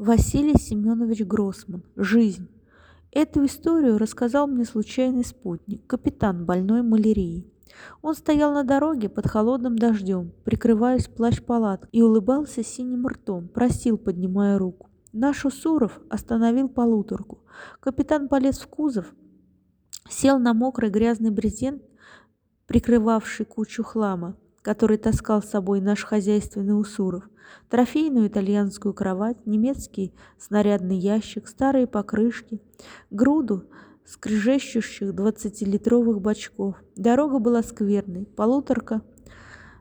Василий Семенович Гроссман. Жизнь. Эту историю рассказал мне случайный спутник, капитан больной малярией. Он стоял на дороге под холодным дождем, прикрываясь плащ-палат, и улыбался синим ртом, просил, поднимая руку. Наш Усуров остановил полуторку. Капитан полез в кузов, сел на мокрый грязный брезент, прикрывавший кучу хлама, который таскал с собой наш хозяйственный Усуров, трофейную итальянскую кровать, немецкий снарядный ящик, старые покрышки, груду скрежещущих двадцатилитровых бачков. Дорога была скверной, полуторка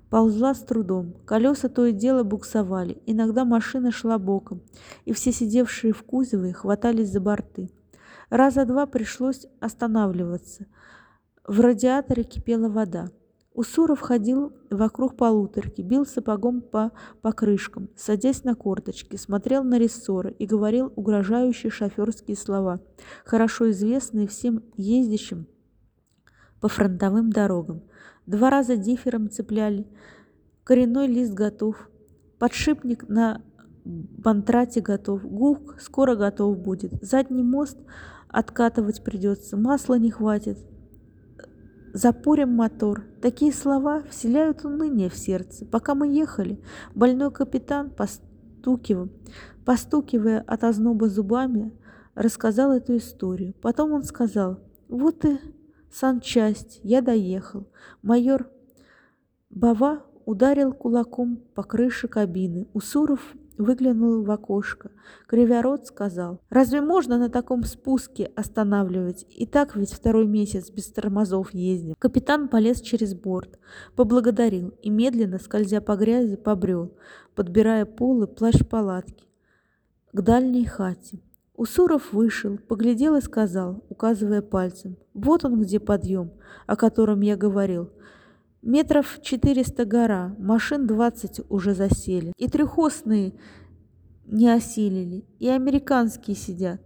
ползла с трудом. Колеса то и дело буксовали, иногда машина шла боком, и все сидевшие в кузове хватались за борты. Раза два пришлось останавливаться. В радиаторе кипела вода. Усуров ходил вокруг полуторки, бил сапогом по покрышкам, садясь на корточки, смотрел на рессоры и говорил угрожающие шоферские слова, хорошо известные всем ездящим по фронтовым дорогам. Два раза дифером цепляли, коренной лист готов, подшипник на бантрате готов, гук скоро готов будет, задний мост откатывать придется, масла не хватит, Запорим мотор. Такие слова вселяют уныние в сердце. Пока мы ехали, больной капитан, постукивая, постукивая от озноба зубами, рассказал эту историю. Потом он сказал, вот и санчасть, я доехал. Майор Бава ударил кулаком по крыше кабины. Усуров выглянул в окошко. Кривярот сказал, «Разве можно на таком спуске останавливать? И так ведь второй месяц без тормозов ездим». Капитан полез через борт, поблагодарил и медленно, скользя по грязи, побрел, подбирая полы плащ палатки к дальней хате. Усуров вышел, поглядел и сказал, указывая пальцем, «Вот он где подъем, о котором я говорил». Метров четыреста гора, машин двадцать уже засели. И трехосные не осилили, и американские сидят.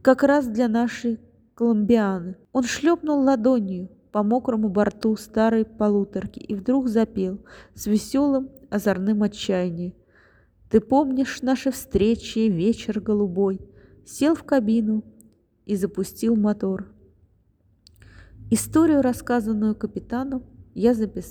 Как раз для нашей колумбианы. Он шлепнул ладонью по мокрому борту старой полуторки и вдруг запел с веселым озорным отчаянием. Ты помнишь наши встречи, вечер голубой? Сел в кабину и запустил мотор. Историю, рассказанную капитану, я записал.